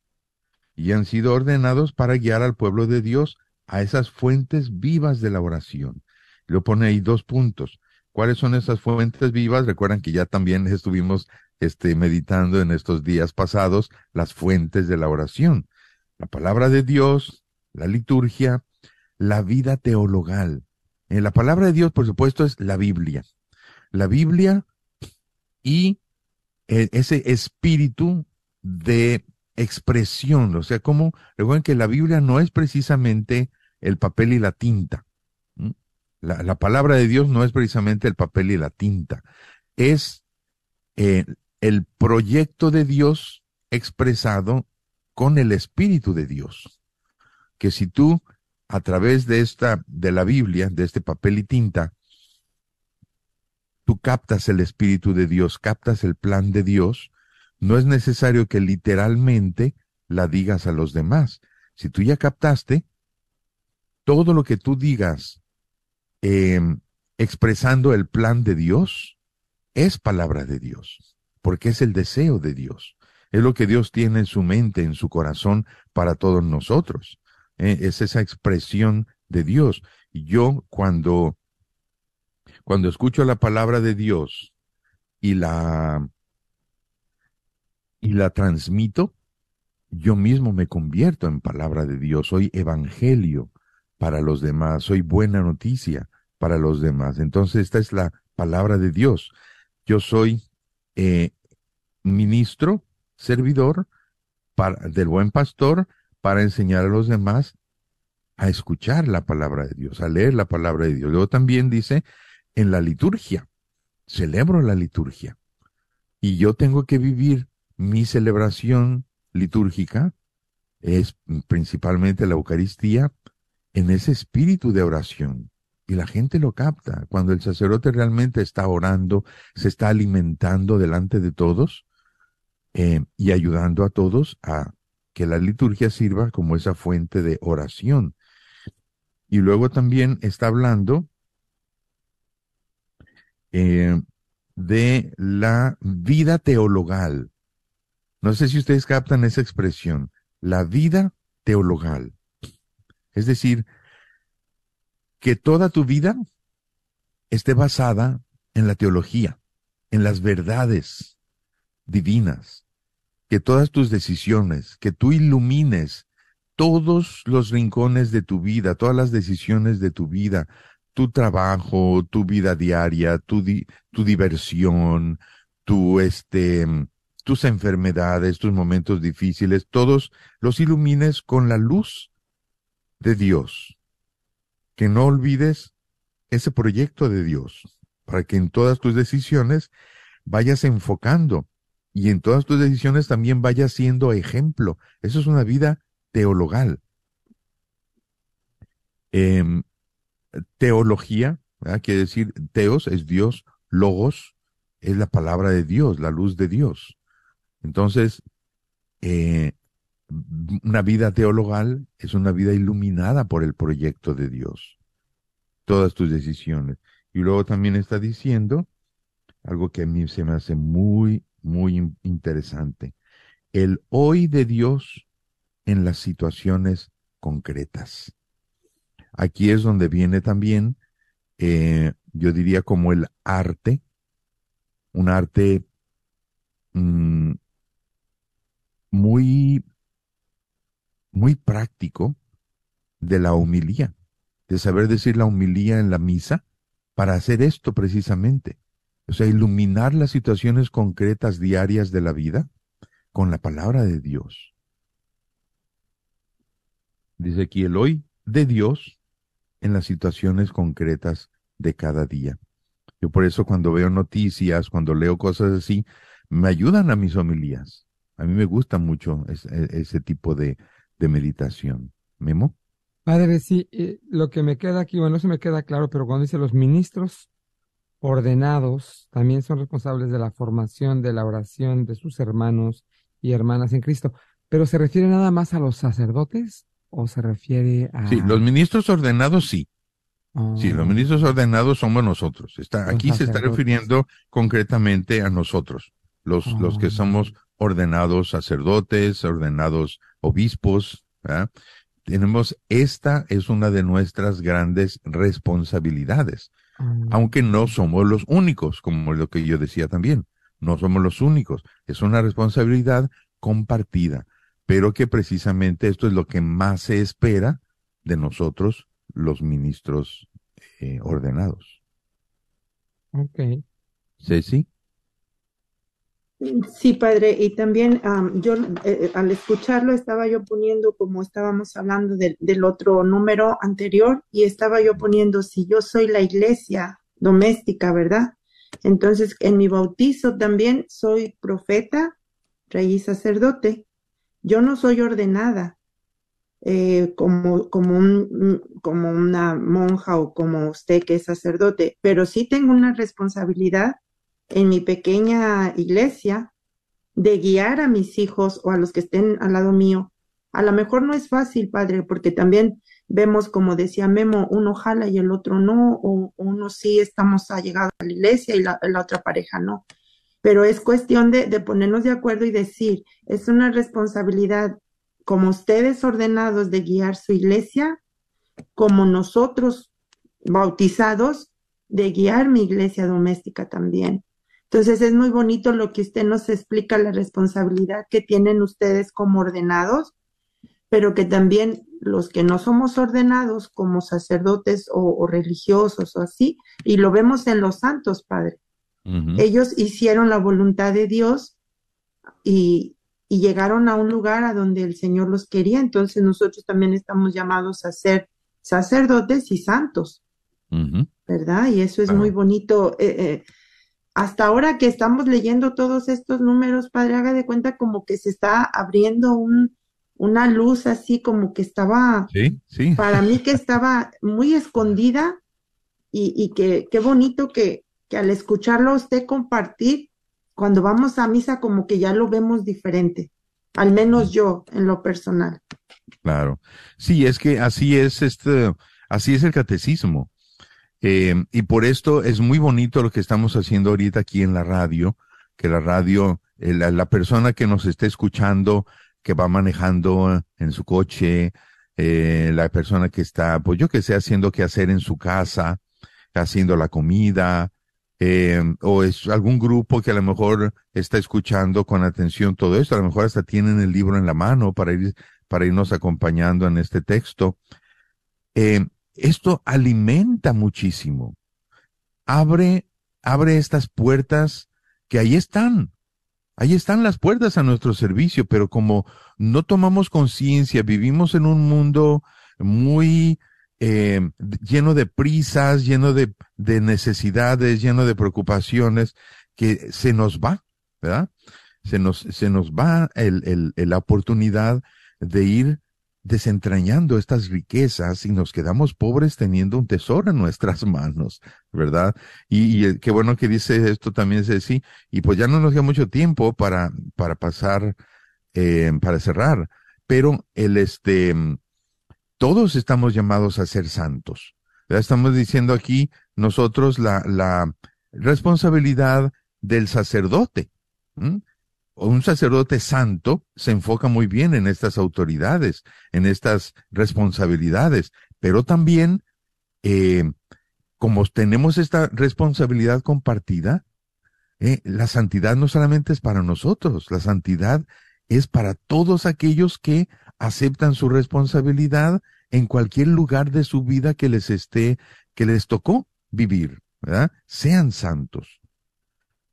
y han sido ordenados para guiar al pueblo de Dios a esas fuentes vivas de la oración. Lo pone ahí dos puntos. ¿Cuáles son esas fuentes vivas? Recuerdan que ya también *laughs* estuvimos este, meditando en estos días pasados las fuentes de la oración. La palabra de Dios, la liturgia, la vida teologal. Eh, la palabra de Dios, por supuesto, es la Biblia. La Biblia y eh, ese espíritu de expresión, o sea, como recuerden que la Biblia no es precisamente el papel y la tinta. La, la, palabra de Dios no es precisamente el papel y la tinta, es eh, el proyecto de Dios expresado con el Espíritu de Dios. Que si tú, a través de esta, de la Biblia, de este papel y tinta, tú captas el Espíritu de Dios, captas el plan de Dios, no es necesario que literalmente la digas a los demás. Si tú ya captaste, todo lo que tú digas eh, expresando el plan de Dios es palabra de Dios, porque es el deseo de Dios. Es lo que Dios tiene en su mente, en su corazón para todos nosotros. Eh, es esa expresión de Dios. Y yo cuando, cuando escucho la palabra de Dios y la, y la transmito, yo mismo me convierto en palabra de Dios, soy evangelio para los demás, soy buena noticia para los demás. Entonces esta es la palabra de Dios. Yo soy eh, ministro, servidor del buen pastor para enseñar a los demás a escuchar la palabra de Dios, a leer la palabra de Dios. Luego también dice en la liturgia, celebro la liturgia. Y yo tengo que vivir mi celebración litúrgica, es principalmente la Eucaristía, en ese espíritu de oración. Y la gente lo capta. Cuando el sacerdote realmente está orando, se está alimentando delante de todos eh, y ayudando a todos a que la liturgia sirva como esa fuente de oración. Y luego también está hablando eh, de la vida teologal. No sé si ustedes captan esa expresión, la vida teologal. Es decir, que toda tu vida esté basada en la teología, en las verdades divinas, que todas tus decisiones, que tú ilumines todos los rincones de tu vida, todas las decisiones de tu vida, tu trabajo, tu vida diaria, tu, tu diversión, tu este, tus enfermedades, tus momentos difíciles, todos los ilumines con la luz de Dios. Que no olvides ese proyecto de Dios, para que en todas tus decisiones vayas enfocando y en todas tus decisiones también vayas siendo ejemplo. Eso es una vida teologal. Em, teología, quiere decir, teos es Dios, logos es la palabra de Dios, la luz de Dios. Entonces, eh, una vida teologal es una vida iluminada por el proyecto de Dios. Todas tus decisiones. Y luego también está diciendo algo que a mí se me hace muy, muy interesante. El hoy de Dios en las situaciones concretas. Aquí es donde viene también, eh, yo diría como el arte, un arte mm, muy, muy práctico de la humilía, de saber decir la humilía en la misa para hacer esto precisamente. O sea, iluminar las situaciones concretas diarias de la vida con la palabra de Dios. Dice aquí el hoy de Dios en las situaciones concretas de cada día. Yo por eso cuando veo noticias, cuando leo cosas así, me ayudan a mis homilías. A mí me gusta mucho e, ese, tipo de, meditación. ¿Memo? Padre, sí, eh, lo que me queda aquí, bueno, no se me queda claro, pero cuando dice los ministros ordenados también son responsables de la formación, de la oración de sus hermanos y hermanas en Cristo. ¿Pero se refiere nada más a los sacerdotes o se refiere a...? Sí, los ministros ordenados sí. Sí, los ministros ordenados somos nosotros. Está, Los aquí se está refiriendo concretamente a nosotros, los, los que Oh. somos ordenados sacerdotes, ordenados obispos. ¿verdad? Tenemos, esta es una de nuestras grandes responsabilidades, oh, aunque no somos los únicos, como lo que yo decía también. No somos los únicos. Es una responsabilidad compartida, pero que precisamente esto es lo que más se espera de nosotros, los ministros eh, ordenados. ok. Ceci. Sí, padre, y también am, yo eh, al escucharlo estaba yo poniendo, como estábamos hablando del otro número anterior, y estaba yo poniendo, si yo soy la iglesia doméstica, ¿verdad? Entonces, en mi bautizo también soy profeta, rey y sacerdote. Yo no soy ordenada eh, como, como, un, como una monja o como usted que es sacerdote, pero sí tengo una responsabilidad en mi pequeña iglesia de guiar a mis hijos o a los que estén al lado mío. A lo mejor no es fácil, padre, porque también vemos, como decía Memo, uno jala y el otro no, o, uno sí estamos allegados a la iglesia y la, otra pareja no. Pero es cuestión de ponernos de acuerdo y decir, es una responsabilidad como ustedes ordenados de guiar su iglesia, como nosotros bautizados de guiar mi iglesia doméstica también. Entonces es muy bonito lo que usted nos explica, la responsabilidad que tienen ustedes como ordenados, pero que también los que no somos ordenados como sacerdotes o, o religiosos o así, y lo vemos en los santos, Padre. Ellos hicieron la voluntad de Dios y, y llegaron a un lugar a donde el Señor los quería, entonces nosotros también estamos llamados a ser sacerdotes y santos. ¿verdad? Y eso es muy bonito. Eh, eh, hasta ahora que estamos leyendo todos estos números, padre, haga de cuenta como que se está abriendo un, una luz así como que estaba, Sí, sí. para mí que estaba muy escondida y, y que qué bonito que, que al escucharlo usted compartir, cuando vamos a misa como que ya lo vemos diferente, al menos yo en lo personal. Claro. Sí, es que así es este, así es el catecismo. Eh, y por esto es muy bonito lo que estamos haciendo ahorita aquí en la radio, que la radio, eh, la, persona que nos esté escuchando, que va manejando en su coche, eh, la persona que está, pues yo que sé, haciendo qué hacer en su casa, haciendo la comida, eh, o es algún grupo que a lo mejor está escuchando con atención todo esto, a lo mejor hasta tienen el libro en la mano para ir, para irnos acompañando en este texto. Eh, esto alimenta muchísimo. Abre, abre estas puertas que ahí están. Ahí están las puertas a nuestro servicio, pero como no tomamos conciencia, vivimos en un mundo muy eh, lleno de prisas, lleno de, de, necesidades, lleno de preocupaciones, que se nos va, ¿verdad? Se nos, se nos va el, el, la oportunidad de ir desentrañando estas riquezas y nos quedamos pobres teniendo un tesoro en nuestras *laughs* manos, ¿verdad? Y, y qué bueno que dice esto también, sí, y pues ya no nos queda mucho tiempo para, para pasar, eh, para cerrar, pero el este, todos estamos llamados a ser santos. ¿verdad? Estamos diciendo aquí nosotros la, la responsabilidad del sacerdote. Un sacerdote santo se enfoca muy bien en estas autoridades, en estas responsabilidades, pero también, eh, como tenemos esta responsabilidad compartida, eh, la santidad no solamente es para nosotros, la santidad es para todos aquellos que aceptan su responsabilidad en cualquier lugar de su vida que les esté, que les tocó vivir, ¿verdad? Sean santos.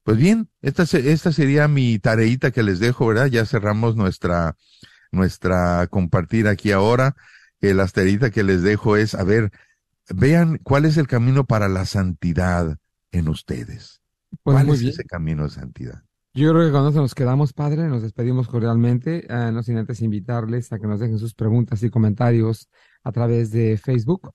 Pues bien, esta, esta sería mi tareita que les dejo, ¿verdad? Ya cerramos nuestra, nuestra compartir aquí ahora. Eh, la tareita que les dejo es, a ver, vean cuál es el camino para la santidad en ustedes. Pues ¿Cuál es bien. ese camino de santidad? Yo creo que con eso nos quedamos, Padre, nos despedimos cordialmente, eh, no sin antes invitarles a que nos dejen sus preguntas y comentarios a través de Facebook.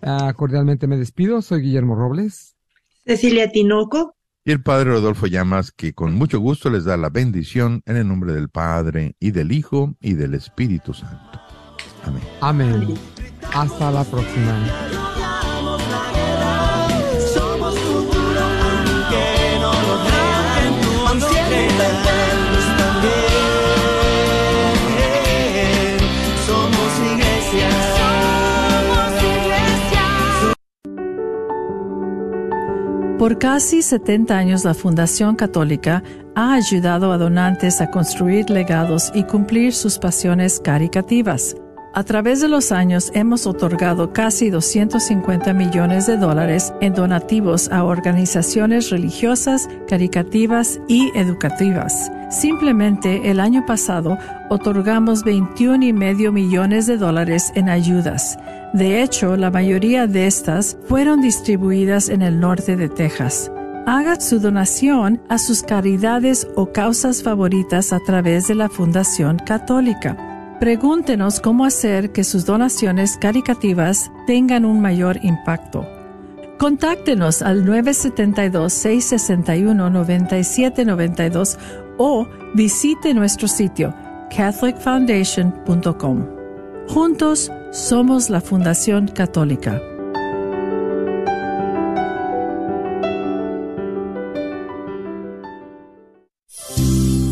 Ah, cordialmente me despido, soy Guillermo Robles. Cecilia Tinoco. Y el Padre Rodolfo Llamas, que con mucho gusto les da la bendición en el nombre del Padre y del Hijo y del Espíritu Santo. Amén. Amén. Hasta la próxima. Por casi 70 años la Fundación Católica ha ayudado a donantes a construir legados y cumplir sus pasiones caricativas. A través de los años hemos otorgado casi 250 millones de dólares en donativos a organizaciones religiosas, caricativas y educativas. Simplemente el año pasado otorgamos 21 y medio millones de dólares en ayudas. De hecho, la mayoría de estas fueron distribuidas en el norte de Texas. Haga su donación a sus caridades o causas favoritas a través de la Fundación Católica. Pregúntenos cómo hacer que sus donaciones caricativas tengan un mayor impacto. Contáctenos al 972-661-9792 o visite nuestro sitio catholicfoundation.com. Juntos somos la Fundación Católica.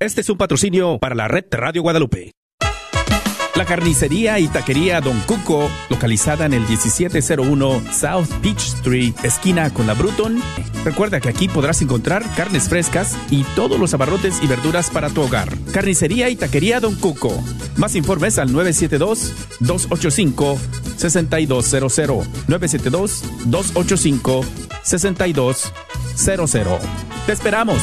Este es un patrocinio para la red Radio Guadalupe. La carnicería y taquería Don Cuco, localizada en el 1701 South Peach Street, esquina con la Bruton. Recuerda que aquí podrás encontrar carnes frescas y todos los abarrotes y verduras para tu hogar. Carnicería y taquería Don Cuco. Más informes al 972-285-6200. 972-285-6200. Te esperamos.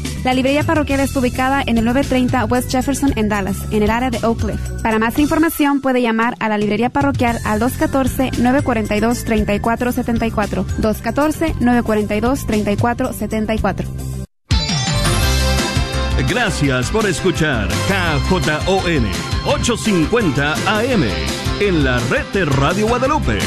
La librería parroquial está ubicada en el 930 West Jefferson en Dallas, en el área de Oak Cliff. Para más información puede llamar a la librería parroquial al 214-942-3474. 214-942-3474. Gracias por escuchar KJON 850 AM en la red de Radio Guadalupe.